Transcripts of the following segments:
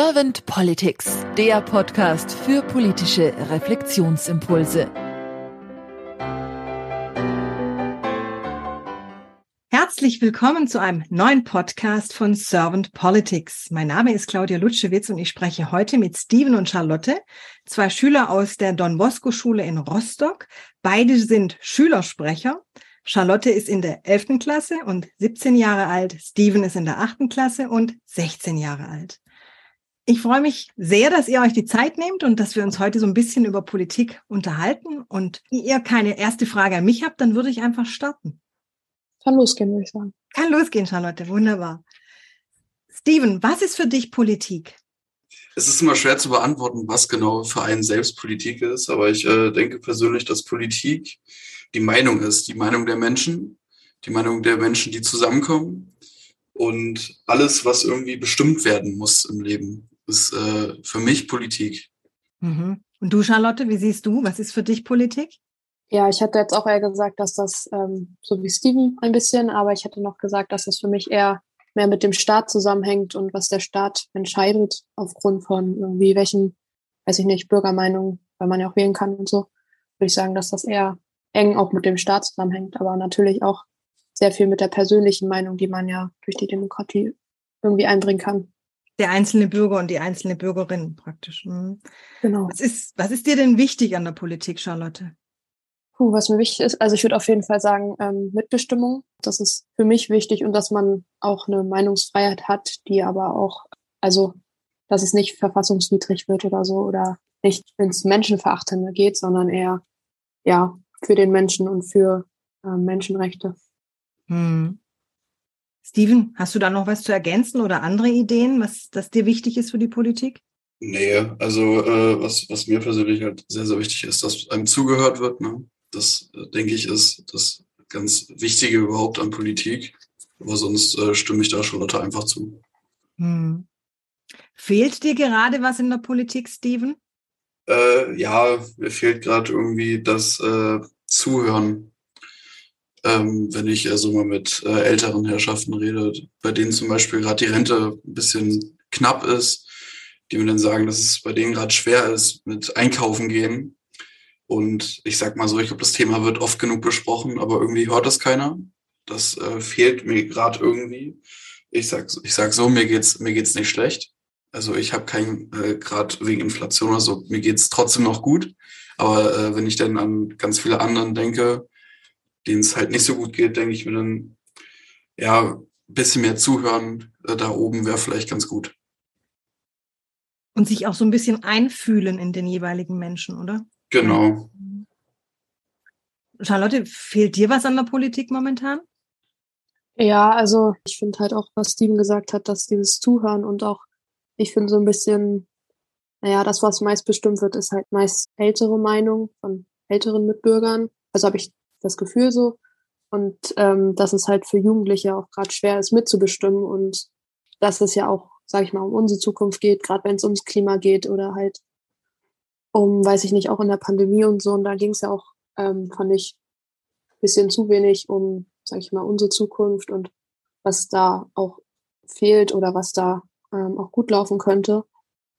Servant Politics, der Podcast für politische Reflexionsimpulse. Herzlich willkommen zu einem neuen Podcast von Servant Politics. Mein Name ist Claudia Lutschewitz und ich spreche heute mit Steven und Charlotte, zwei Schüler aus der Don Bosco Schule in Rostock. Beide sind Schülersprecher. Charlotte ist in der 11. Klasse und 17 Jahre alt. Steven ist in der 8. Klasse und 16 Jahre alt. Ich freue mich sehr, dass ihr euch die Zeit nehmt und dass wir uns heute so ein bisschen über Politik unterhalten. Und wenn ihr keine erste Frage an mich habt, dann würde ich einfach starten. Kann losgehen, würde ich sagen. Kann losgehen, Charlotte. Wunderbar. Steven, was ist für dich Politik? Es ist immer schwer zu beantworten, was genau für einen selbst Politik ist. Aber ich äh, denke persönlich, dass Politik die Meinung ist, die Meinung der Menschen, die Meinung der Menschen, die zusammenkommen und alles, was irgendwie bestimmt werden muss im Leben ist äh, für mich Politik. Mhm. Und du, Charlotte, wie siehst du? Was ist für dich Politik? Ja, ich hätte jetzt auch eher gesagt, dass das ähm, so wie Steven ein bisschen, aber ich hätte noch gesagt, dass das für mich eher mehr mit dem Staat zusammenhängt und was der Staat entscheidet aufgrund von irgendwie welchen, weiß ich nicht, Bürgermeinungen, weil man ja auch wählen kann und so, würde ich sagen, dass das eher eng auch mit dem Staat zusammenhängt, aber natürlich auch sehr viel mit der persönlichen Meinung, die man ja durch die Demokratie irgendwie einbringen kann der einzelne Bürger und die einzelne Bürgerin praktisch. Mhm. Genau. Was ist, was ist dir denn wichtig an der Politik, Charlotte? Puh, was mir wichtig ist, also ich würde auf jeden Fall sagen, ähm, Mitbestimmung. Das ist für mich wichtig und dass man auch eine Meinungsfreiheit hat, die aber auch, also dass es nicht verfassungswidrig wird oder so oder nicht ins Menschenverachtende geht, sondern eher ja für den Menschen und für äh, Menschenrechte. Hm. Steven, hast du da noch was zu ergänzen oder andere Ideen, was das dir wichtig ist für die Politik? Nee, also äh, was, was mir persönlich halt sehr, sehr wichtig ist, dass einem zugehört wird. Ne? Das, äh, denke ich, ist das ganz Wichtige überhaupt an Politik. Aber sonst äh, stimme ich da schon Leute einfach zu. Hm. Fehlt dir gerade was in der Politik, Steven? Äh, ja, mir fehlt gerade irgendwie das äh, Zuhören ähm, wenn ich also mal mit äh, älteren Herrschaften rede, bei denen zum Beispiel gerade die Rente ein bisschen knapp ist, die mir dann sagen, dass es bei denen gerade schwer ist mit Einkaufen gehen. Und ich sag mal so, ich glaube, das Thema wird oft genug besprochen, aber irgendwie hört das keiner. Das äh, fehlt mir gerade irgendwie. Ich sag, ich sag so, mir geht's, mir geht's nicht schlecht. Also ich habe kein, äh, gerade wegen Inflation oder so, mir geht's trotzdem noch gut. Aber äh, wenn ich dann an ganz viele anderen denke, denen es halt nicht so gut geht, denke ich mir dann, ja, ein bisschen mehr zuhören äh, da oben wäre vielleicht ganz gut. Und sich auch so ein bisschen einfühlen in den jeweiligen Menschen, oder? Genau. Charlotte, fehlt dir was an der Politik momentan? Ja, also ich finde halt auch, was Steven gesagt hat, dass dieses Zuhören und auch, ich finde so ein bisschen, naja, das, was meist bestimmt wird, ist halt meist ältere Meinung von älteren Mitbürgern. Also habe ich das Gefühl so. Und ähm, dass es halt für Jugendliche auch gerade schwer ist, mitzubestimmen und dass es ja auch, sage ich mal, um unsere Zukunft geht, gerade wenn es ums Klima geht oder halt um, weiß ich nicht, auch in der Pandemie und so. Und da ging es ja auch, ähm, fand ich, bisschen zu wenig um, sage ich mal, unsere Zukunft und was da auch fehlt oder was da ähm, auch gut laufen könnte.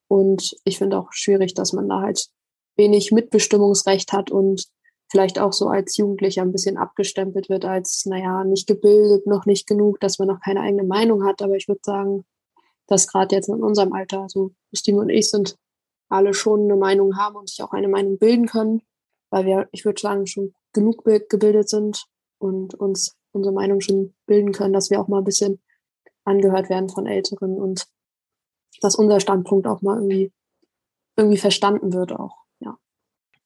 Und ich finde auch schwierig, dass man da halt wenig Mitbestimmungsrecht hat und vielleicht auch so als Jugendlicher ein bisschen abgestempelt wird als, naja, nicht gebildet, noch nicht genug, dass man noch keine eigene Meinung hat. Aber ich würde sagen, dass gerade jetzt in unserem Alter, also Steve und ich sind alle schon eine Meinung haben und sich auch eine Meinung bilden können, weil wir, ich würde sagen, schon genug gebildet sind und uns unsere Meinung schon bilden können, dass wir auch mal ein bisschen angehört werden von Älteren und dass unser Standpunkt auch mal irgendwie, irgendwie verstanden wird auch.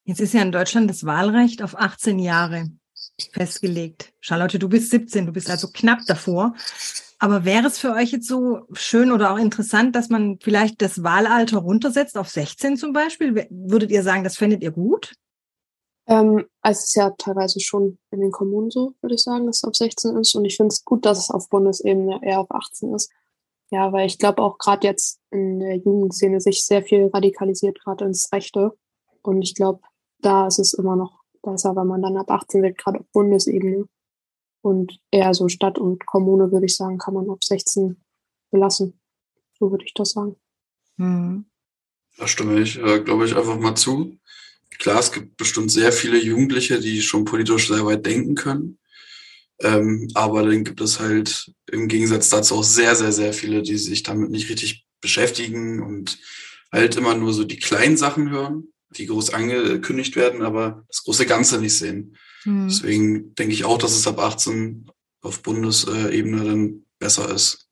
Jetzt ist ja in Deutschland das Wahlrecht auf 18 Jahre festgelegt. Charlotte, du bist 17, du bist also knapp davor. Aber wäre es für euch jetzt so schön oder auch interessant, dass man vielleicht das Wahlalter runtersetzt auf 16 zum Beispiel? Würdet ihr sagen, das fändet ihr gut? Ähm, also es ist ja teilweise schon in den Kommunen so, würde ich sagen, dass es auf 16 ist. Und ich finde es gut, dass es auf Bundesebene eher auf 18 ist. Ja, weil ich glaube auch gerade jetzt in der Jugendszene sich sehr viel radikalisiert, gerade ins Rechte. Und ich glaube, da ist es immer noch besser, wenn man dann ab 18 wird, gerade auf Bundesebene. Und eher so Stadt und Kommune, würde ich sagen, kann man auf 16 belassen. So würde ich das sagen. Mhm. Da stimme ich, äh, glaube ich, einfach mal zu. Klar, es gibt bestimmt sehr viele Jugendliche, die schon politisch sehr weit denken können. Ähm, aber dann gibt es halt im Gegensatz dazu auch sehr, sehr, sehr viele, die sich damit nicht richtig beschäftigen und halt immer nur so die kleinen Sachen hören, die groß angekündigt werden, aber das große Ganze nicht sehen. Mhm. Deswegen denke ich auch, dass es ab 18 auf Bundesebene dann besser ist.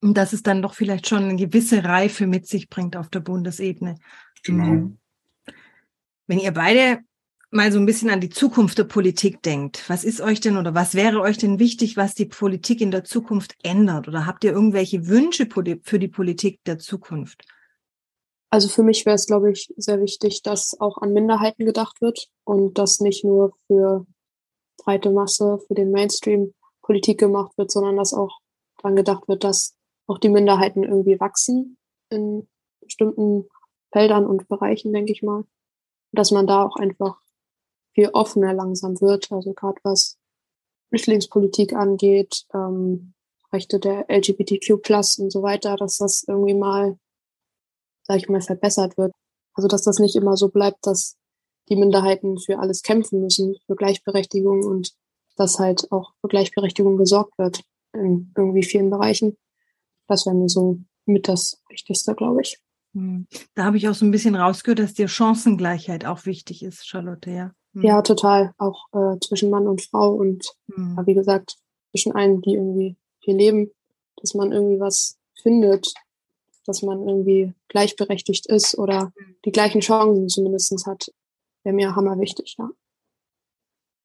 Und dass es dann doch vielleicht schon eine gewisse Reife mit sich bringt auf der Bundesebene. Genau. Mhm. Wenn ihr beide mal so ein bisschen an die Zukunft der Politik denkt, was ist euch denn oder was wäre euch denn wichtig, was die Politik in der Zukunft ändert? Oder habt ihr irgendwelche Wünsche für die Politik der Zukunft? Also für mich wäre es, glaube ich, sehr wichtig, dass auch an Minderheiten gedacht wird und dass nicht nur für breite Masse, für den Mainstream Politik gemacht wird, sondern dass auch daran gedacht wird, dass auch die Minderheiten irgendwie wachsen in bestimmten Feldern und Bereichen, denke ich mal. Dass man da auch einfach viel offener langsam wird. Also gerade was Flüchtlingspolitik angeht, ähm, Rechte der LGBTQ plus und so weiter, dass das irgendwie mal, sag ich mal, verbessert wird. Also dass das nicht immer so bleibt, dass die Minderheiten für alles kämpfen müssen, für Gleichberechtigung und dass halt auch für Gleichberechtigung gesorgt wird in irgendwie vielen Bereichen. Das wäre mir so mit das Wichtigste, glaube ich. Hm. Da habe ich auch so ein bisschen rausgehört, dass dir Chancengleichheit auch wichtig ist, Charlotte, ja. Hm. Ja, total. Auch äh, zwischen Mann und Frau und hm. wie gesagt, zwischen allen, die irgendwie hier leben, dass man irgendwie was findet, dass man irgendwie gleichberechtigt ist oder hm. die gleichen Chancen zumindest hat, wäre mir hammer wichtig, ja.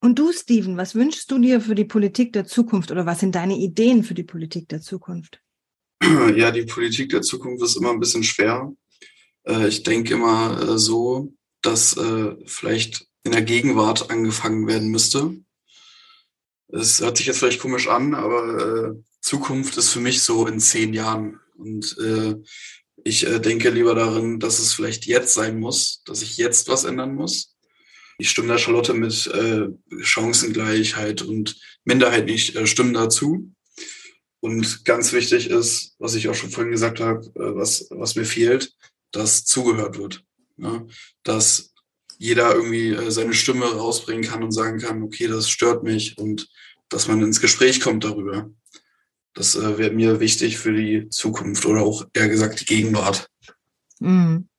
Und du, Steven, was wünschst du dir für die Politik der Zukunft oder was sind deine Ideen für die Politik der Zukunft? Ja, die Politik der Zukunft ist immer ein bisschen schwer. Äh, ich denke immer äh, so, dass äh, vielleicht in der Gegenwart angefangen werden müsste. Es hört sich jetzt vielleicht komisch an, aber Zukunft ist für mich so in zehn Jahren. Und äh, ich äh, denke lieber darin, dass es vielleicht jetzt sein muss, dass ich jetzt was ändern muss. Ich stimme da Charlotte mit äh, Chancengleichheit und Minderheit nicht, äh, stimmen dazu. Und ganz wichtig ist, was ich auch schon vorhin gesagt habe, äh, was, was mir fehlt, dass zugehört wird. Ne? Dass jeder irgendwie äh, seine Stimme rausbringen kann und sagen kann, okay, das stört mich und dass man ins Gespräch kommt darüber. Das äh, wäre mir wichtig für die Zukunft oder auch eher gesagt die Gegenwart. Mhm.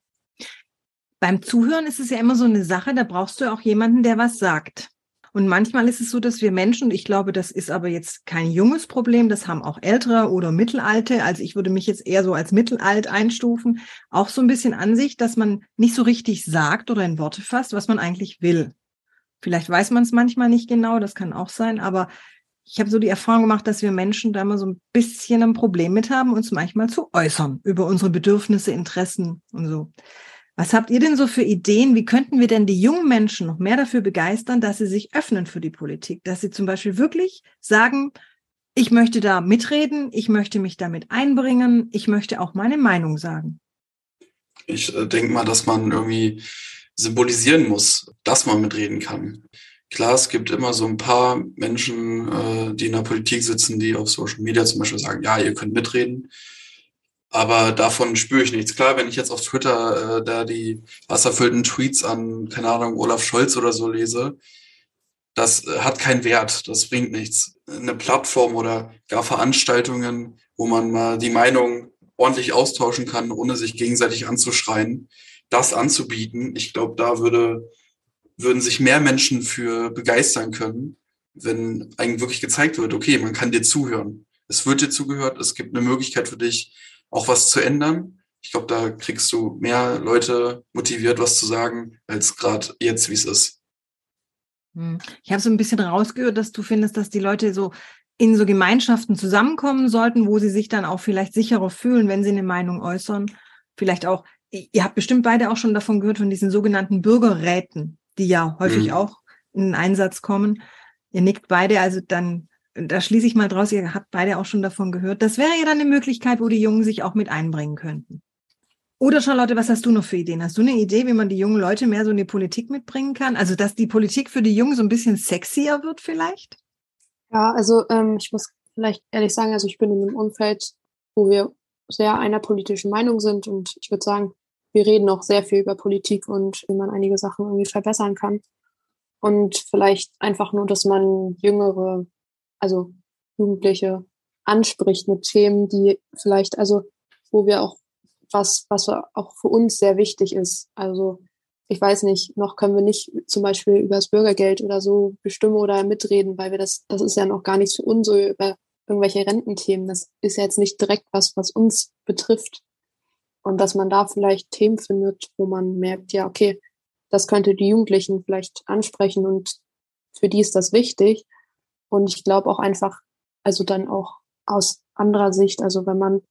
Beim Zuhören ist es ja immer so eine Sache, da brauchst du auch jemanden, der was sagt. Und manchmal ist es so, dass wir Menschen, und ich glaube, das ist aber jetzt kein junges Problem, das haben auch ältere oder mittelalte, also ich würde mich jetzt eher so als mittelalt einstufen, auch so ein bisschen Ansicht, dass man nicht so richtig sagt oder in Worte fasst, was man eigentlich will. Vielleicht weiß man es manchmal nicht genau, das kann auch sein, aber ich habe so die Erfahrung gemacht, dass wir Menschen da immer so ein bisschen ein Problem mit haben, uns manchmal zu äußern über unsere Bedürfnisse, Interessen und so. Was habt ihr denn so für Ideen? Wie könnten wir denn die jungen Menschen noch mehr dafür begeistern, dass sie sich öffnen für die Politik? Dass sie zum Beispiel wirklich sagen, ich möchte da mitreden, ich möchte mich damit einbringen, ich möchte auch meine Meinung sagen. Ich äh, denke mal, dass man irgendwie symbolisieren muss, dass man mitreden kann. Klar, es gibt immer so ein paar Menschen, äh, die in der Politik sitzen, die auf Social Media zum Beispiel sagen, ja, ihr könnt mitreden. Aber davon spüre ich nichts. Klar, wenn ich jetzt auf Twitter äh, da die wasserfüllten Tweets an, keine Ahnung, Olaf Scholz oder so lese, das äh, hat keinen Wert, das bringt nichts. Eine Plattform oder gar Veranstaltungen, wo man mal die Meinung ordentlich austauschen kann, ohne sich gegenseitig anzuschreien, das anzubieten, ich glaube, da würde, würden sich mehr Menschen für begeistern können, wenn eigentlich wirklich gezeigt wird, okay, man kann dir zuhören. Es wird dir zugehört, es gibt eine Möglichkeit für dich, auch was zu ändern. Ich glaube, da kriegst du mehr Leute motiviert, was zu sagen, als gerade jetzt, wie es ist. Hm. Ich habe so ein bisschen rausgehört, dass du findest, dass die Leute so in so Gemeinschaften zusammenkommen sollten, wo sie sich dann auch vielleicht sicherer fühlen, wenn sie eine Meinung äußern. Vielleicht auch, ihr habt bestimmt beide auch schon davon gehört, von diesen sogenannten Bürgerräten, die ja häufig mhm. auch in den Einsatz kommen. Ihr nickt beide, also dann da schließe ich mal draus, ihr habt beide auch schon davon gehört. Das wäre ja dann eine Möglichkeit, wo die Jungen sich auch mit einbringen könnten. Oder Charlotte, was hast du noch für Ideen? Hast du eine Idee, wie man die jungen Leute mehr so in die Politik mitbringen kann? Also, dass die Politik für die Jungen so ein bisschen sexier wird vielleicht? Ja, also ähm, ich muss vielleicht ehrlich sagen, also ich bin in einem Umfeld, wo wir sehr einer politischen Meinung sind. Und ich würde sagen, wir reden auch sehr viel über Politik und wie man einige Sachen irgendwie verbessern kann. Und vielleicht einfach nur, dass man jüngere, also Jugendliche anspricht mit Themen, die vielleicht, also wo wir auch was, was auch für uns sehr wichtig ist. Also ich weiß nicht, noch können wir nicht zum Beispiel über das Bürgergeld oder so bestimmen oder mitreden, weil wir das, das ist ja noch gar nichts für uns so über irgendwelche Rententhemen. Das ist ja jetzt nicht direkt was, was uns betrifft. Und dass man da vielleicht Themen findet, wo man merkt, ja, okay, das könnte die Jugendlichen vielleicht ansprechen und für die ist das wichtig. Und ich glaube auch einfach, also dann auch aus anderer Sicht, also wenn man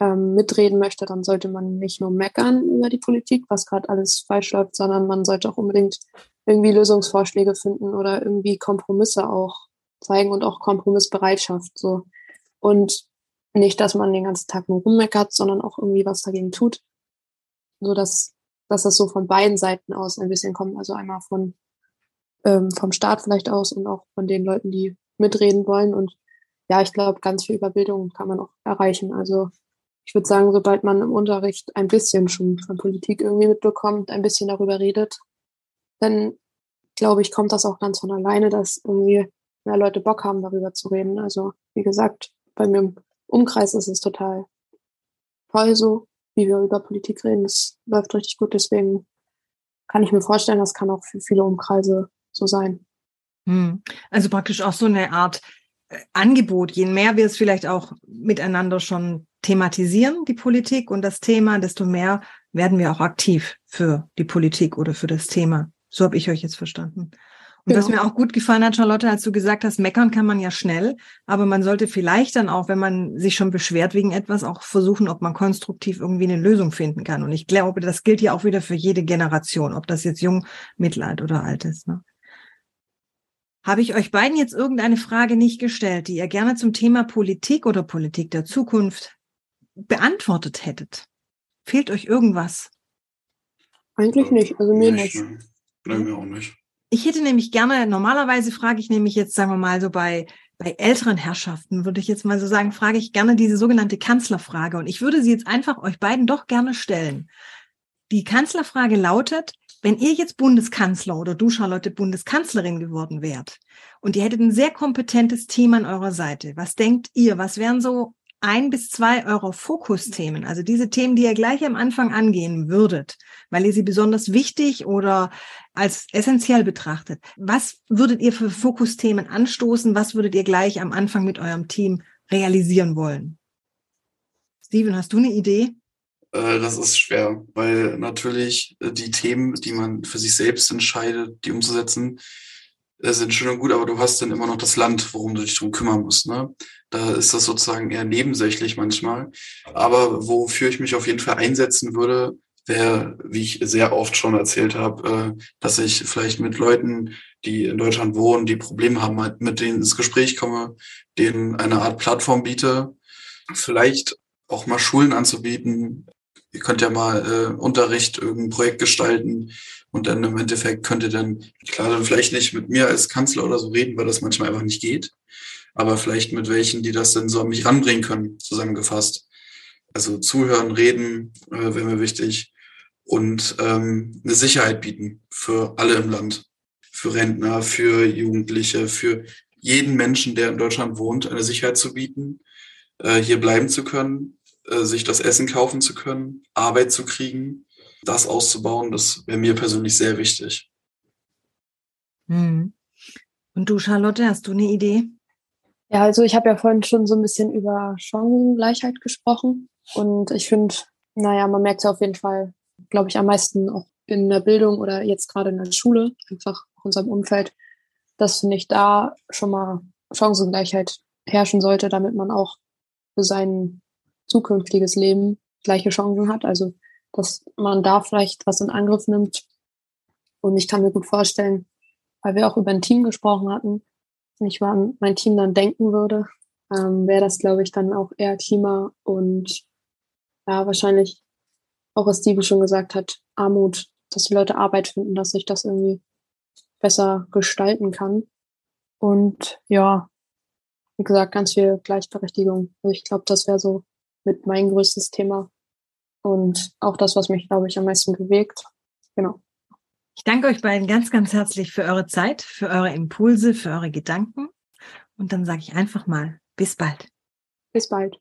ähm, mitreden möchte, dann sollte man nicht nur meckern über die Politik, was gerade alles falsch läuft, sondern man sollte auch unbedingt irgendwie Lösungsvorschläge finden oder irgendwie Kompromisse auch zeigen und auch Kompromissbereitschaft so. Und nicht, dass man den ganzen Tag nur rummeckert, sondern auch irgendwie was dagegen tut. So dass, dass das so von beiden Seiten aus ein bisschen kommt. Also einmal von ähm, vom Staat vielleicht aus und auch von den Leuten, die mitreden wollen. Und ja, ich glaube, ganz viel Überbildung kann man auch erreichen. Also ich würde sagen, sobald man im Unterricht ein bisschen schon von Politik irgendwie mitbekommt, ein bisschen darüber redet, dann glaube ich, kommt das auch ganz von alleine, dass irgendwie mehr Leute Bock haben, darüber zu reden. Also wie gesagt, bei mir im Umkreis ist es total toll so, wie wir über Politik reden. Es läuft richtig gut, deswegen kann ich mir vorstellen, das kann auch für viele Umkreise so sein. Hm. Also praktisch auch so eine Art äh, Angebot, je mehr wir es vielleicht auch miteinander schon thematisieren, die Politik und das Thema, desto mehr werden wir auch aktiv für die Politik oder für das Thema. So habe ich euch jetzt verstanden. Und genau. was mir auch gut gefallen hat, Charlotte, als du gesagt hast, meckern kann man ja schnell, aber man sollte vielleicht dann auch, wenn man sich schon beschwert wegen etwas, auch versuchen, ob man konstruktiv irgendwie eine Lösung finden kann. Und ich glaube, das gilt ja auch wieder für jede Generation, ob das jetzt jung, mittelalt oder alt ist. Ne? Habe ich euch beiden jetzt irgendeine Frage nicht gestellt, die ihr gerne zum Thema Politik oder Politik der Zukunft beantwortet hättet? Fehlt euch irgendwas? Eigentlich nicht, also mir nicht. Nein, mir auch nicht. Ich hätte nämlich gerne, normalerweise frage ich nämlich jetzt, sagen wir mal, so bei, bei älteren Herrschaften, würde ich jetzt mal so sagen, frage ich gerne diese sogenannte Kanzlerfrage. Und ich würde sie jetzt einfach euch beiden doch gerne stellen. Die Kanzlerfrage lautet, wenn ihr jetzt Bundeskanzler oder du, Charlotte, Bundeskanzlerin geworden wärt und ihr hättet ein sehr kompetentes Team an eurer Seite, was denkt ihr, was wären so ein bis zwei eurer Fokusthemen, also diese Themen, die ihr gleich am Anfang angehen würdet, weil ihr sie besonders wichtig oder als essentiell betrachtet. Was würdet ihr für Fokusthemen anstoßen? Was würdet ihr gleich am Anfang mit eurem Team realisieren wollen? Steven, hast du eine Idee? Äh, das ist schwer, weil natürlich äh, die Themen, die man für sich selbst entscheidet, die umzusetzen, sind schön und gut, aber du hast dann immer noch das Land, worum du dich drum kümmern musst. Ne? Da ist das sozusagen eher nebensächlich manchmal. Aber wofür ich mich auf jeden Fall einsetzen würde, wäre, wie ich sehr oft schon erzählt habe, äh, dass ich vielleicht mit Leuten, die in Deutschland wohnen, die Probleme haben, halt mit denen ins Gespräch komme, denen eine Art Plattform biete, vielleicht auch mal Schulen anzubieten. Ihr könnt ja mal äh, Unterricht, irgendein Projekt gestalten, und dann im Endeffekt könnte dann, klar, dann vielleicht nicht mit mir als Kanzler oder so reden, weil das manchmal einfach nicht geht. Aber vielleicht mit welchen, die das dann so an mich ranbringen können, zusammengefasst. Also zuhören, reden äh, wäre mir wichtig. Und ähm, eine Sicherheit bieten für alle im Land. Für Rentner, für Jugendliche, für jeden Menschen, der in Deutschland wohnt, eine Sicherheit zu bieten, äh, hier bleiben zu können, äh, sich das Essen kaufen zu können, Arbeit zu kriegen, das auszubauen, das wäre mir persönlich sehr wichtig. Hm. Und du, Charlotte, hast du eine Idee? Ja, also ich habe ja vorhin schon so ein bisschen über Chancengleichheit gesprochen. Und ich finde, naja, man merkt ja auf jeden Fall, glaube ich, am meisten auch in der Bildung oder jetzt gerade in der Schule, einfach in unserem Umfeld, dass nicht da schon mal Chancengleichheit herrschen sollte, damit man auch für sein zukünftiges Leben gleiche Chancen hat. Also dass man da vielleicht was in Angriff nimmt. Und ich kann mir gut vorstellen, weil wir auch über ein Team gesprochen hatten, wenn ich mal an mein Team dann denken würde, ähm, wäre das, glaube ich, dann auch eher Klima und ja, wahrscheinlich auch, was Steve schon gesagt hat, Armut, dass die Leute Arbeit finden, dass sich das irgendwie besser gestalten kann. Und ja, wie gesagt, ganz viel Gleichberechtigung. Also ich glaube, das wäre so mit mein größtes Thema und auch das, was mich, glaube ich, am meisten bewegt. Genau. Ich danke euch beiden ganz, ganz herzlich für eure Zeit, für eure Impulse, für eure Gedanken. Und dann sage ich einfach mal, bis bald. Bis bald.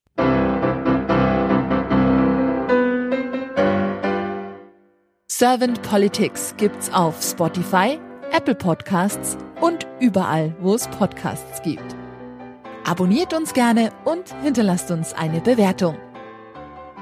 Servant Politics gibt's auf Spotify, Apple Podcasts und überall, wo es Podcasts gibt. Abonniert uns gerne und hinterlasst uns eine Bewertung.